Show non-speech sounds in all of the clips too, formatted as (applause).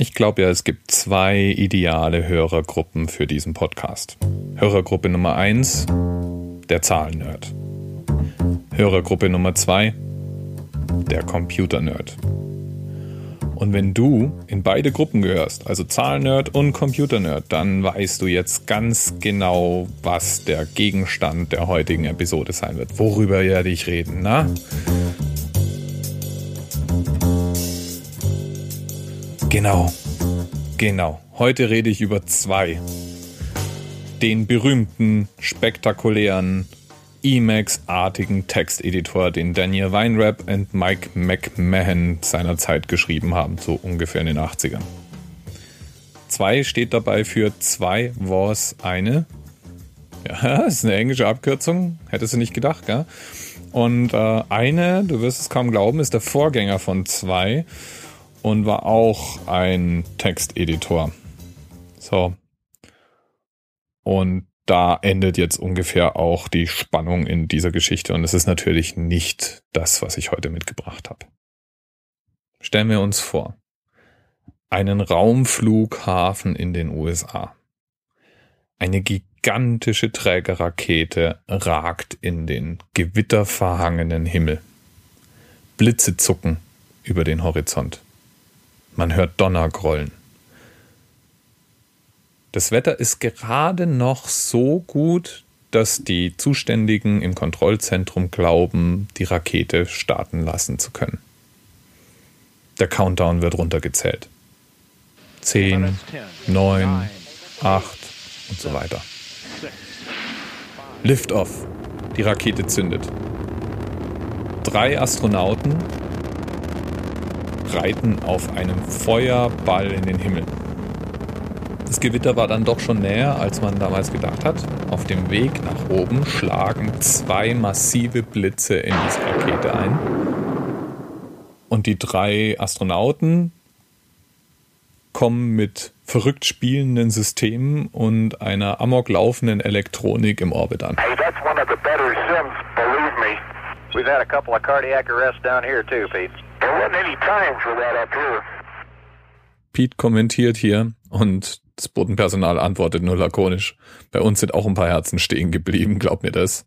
Ich glaube ja, es gibt zwei ideale Hörergruppen für diesen Podcast. Hörergruppe Nummer eins, der Zahlennerd. Hörergruppe Nummer zwei, der Computernerd. Und wenn du in beide Gruppen gehörst, also Zahlennerd und Computernerd, dann weißt du jetzt ganz genau, was der Gegenstand der heutigen Episode sein wird. Worüber werde ich reden, na? Genau. Genau. Heute rede ich über zwei. Den berühmten, spektakulären, Emacs-artigen Texteditor, den Daniel Weinrap und Mike McMahon seinerzeit geschrieben haben, so ungefähr in den 80ern. Zwei steht dabei für zwei was eine. Ja, (laughs) ist eine englische Abkürzung, hättest du nicht gedacht, gell? Und äh, eine, du wirst es kaum glauben, ist der Vorgänger von zwei und war auch ein Texteditor. So. Und da endet jetzt ungefähr auch die Spannung in dieser Geschichte und es ist natürlich nicht das, was ich heute mitgebracht habe. Stellen wir uns vor, einen Raumflughafen in den USA. Eine gigantische Trägerrakete ragt in den gewitterverhangenen Himmel. Blitze zucken über den Horizont. Man hört Donner grollen. Das Wetter ist gerade noch so gut, dass die Zuständigen im Kontrollzentrum glauben, die Rakete starten lassen zu können. Der Countdown wird runtergezählt. Zehn, neun, acht und so weiter. Lift off. Die Rakete zündet. Drei Astronauten reiten auf einem Feuerball in den Himmel. Das Gewitter war dann doch schon näher, als man damals gedacht hat. Auf dem Weg nach oben schlagen zwei massive Blitze in diese Rakete ein. Und die drei Astronauten kommen mit verrückt spielenden Systemen und einer amok laufenden Elektronik im Orbit an. Hey, that's one of the better. We've had a couple of cardiac arrests down here too, Pete. There wasn't any time for that up here. Pete kommentiert hier und das Bodenpersonal antwortet nur lakonisch. Bei uns sind auch ein paar Herzen stehen geblieben, glaub mir das.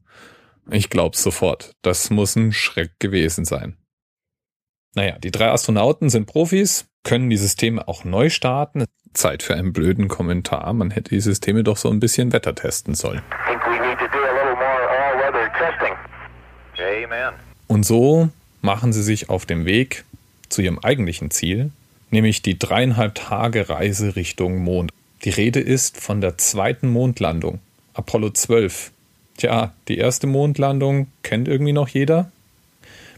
Ich glaub's sofort. Das muss ein Schreck gewesen sein. Naja, die drei Astronauten sind Profis, können die Systeme auch neu starten. Zeit für einen blöden Kommentar. Man hätte die Systeme doch so ein bisschen Wetter testen sollen. Und so machen sie sich auf dem Weg zu ihrem eigentlichen Ziel, nämlich die dreieinhalb Tage Reise Richtung Mond. Die Rede ist von der zweiten Mondlandung, Apollo 12. Tja, die erste Mondlandung kennt irgendwie noch jeder?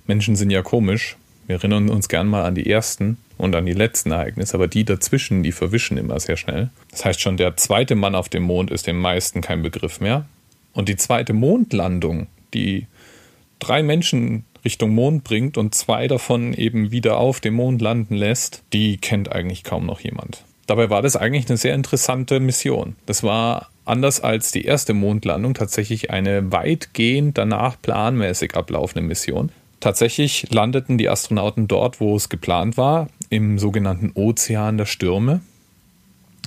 Menschen sind ja komisch. Wir erinnern uns gern mal an die ersten und an die letzten Ereignisse, aber die dazwischen, die verwischen immer sehr schnell. Das heißt schon, der zweite Mann auf dem Mond ist den meisten kein Begriff mehr. Und die zweite Mondlandung, die drei Menschen Richtung Mond bringt und zwei davon eben wieder auf dem Mond landen lässt, die kennt eigentlich kaum noch jemand. Dabei war das eigentlich eine sehr interessante Mission. Das war anders als die erste Mondlandung tatsächlich eine weitgehend danach planmäßig ablaufende Mission. Tatsächlich landeten die Astronauten dort, wo es geplant war, im sogenannten Ozean der Stürme.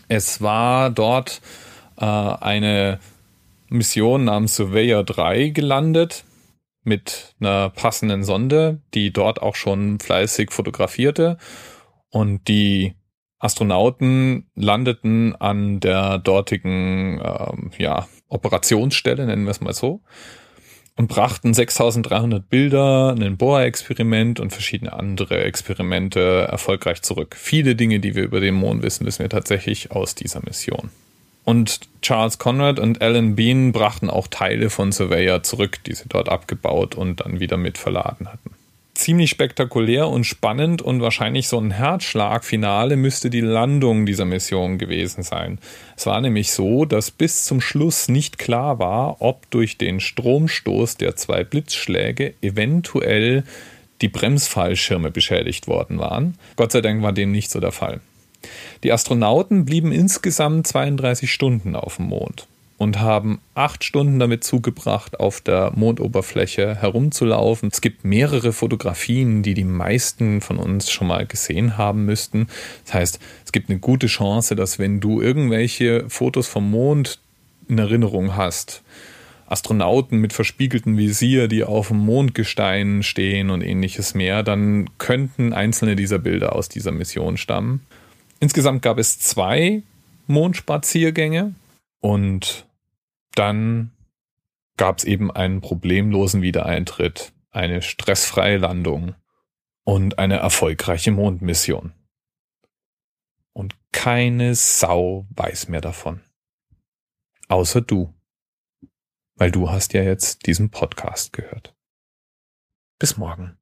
Es war dort äh, eine Mission namens Surveyor 3 gelandet mit einer passenden Sonde, die dort auch schon fleißig fotografierte. Und die Astronauten landeten an der dortigen ähm, ja, Operationsstelle, nennen wir es mal so, und brachten 6300 Bilder, ein Bohrexperiment und verschiedene andere Experimente erfolgreich zurück. Viele Dinge, die wir über den Mond wissen, wissen wir tatsächlich aus dieser Mission. Und Charles Conrad und Alan Bean brachten auch Teile von Surveyor zurück, die sie dort abgebaut und dann wieder mit verladen hatten. Ziemlich spektakulär und spannend und wahrscheinlich so ein Herzschlagfinale müsste die Landung dieser Mission gewesen sein. Es war nämlich so, dass bis zum Schluss nicht klar war, ob durch den Stromstoß der zwei Blitzschläge eventuell die Bremsfallschirme beschädigt worden waren. Gott sei Dank war dem nicht so der Fall. Die Astronauten blieben insgesamt 32 Stunden auf dem Mond. und haben acht Stunden damit zugebracht, auf der Mondoberfläche herumzulaufen. Es gibt mehrere Fotografien, die die meisten von uns schon mal gesehen haben müssten. Das heißt, es gibt eine gute Chance, dass wenn du irgendwelche Fotos vom Mond in Erinnerung hast, Astronauten mit verspiegeltem Visier, die auf dem Mondgestein stehen und ähnliches mehr, dann könnten einzelne dieser Bilder aus dieser Mission stammen. Insgesamt gab es zwei Mondspaziergänge und dann gab es eben einen problemlosen Wiedereintritt, eine stressfreie Landung und eine erfolgreiche Mondmission. Und keine Sau weiß mehr davon. Außer du. Weil du hast ja jetzt diesen Podcast gehört. Bis morgen.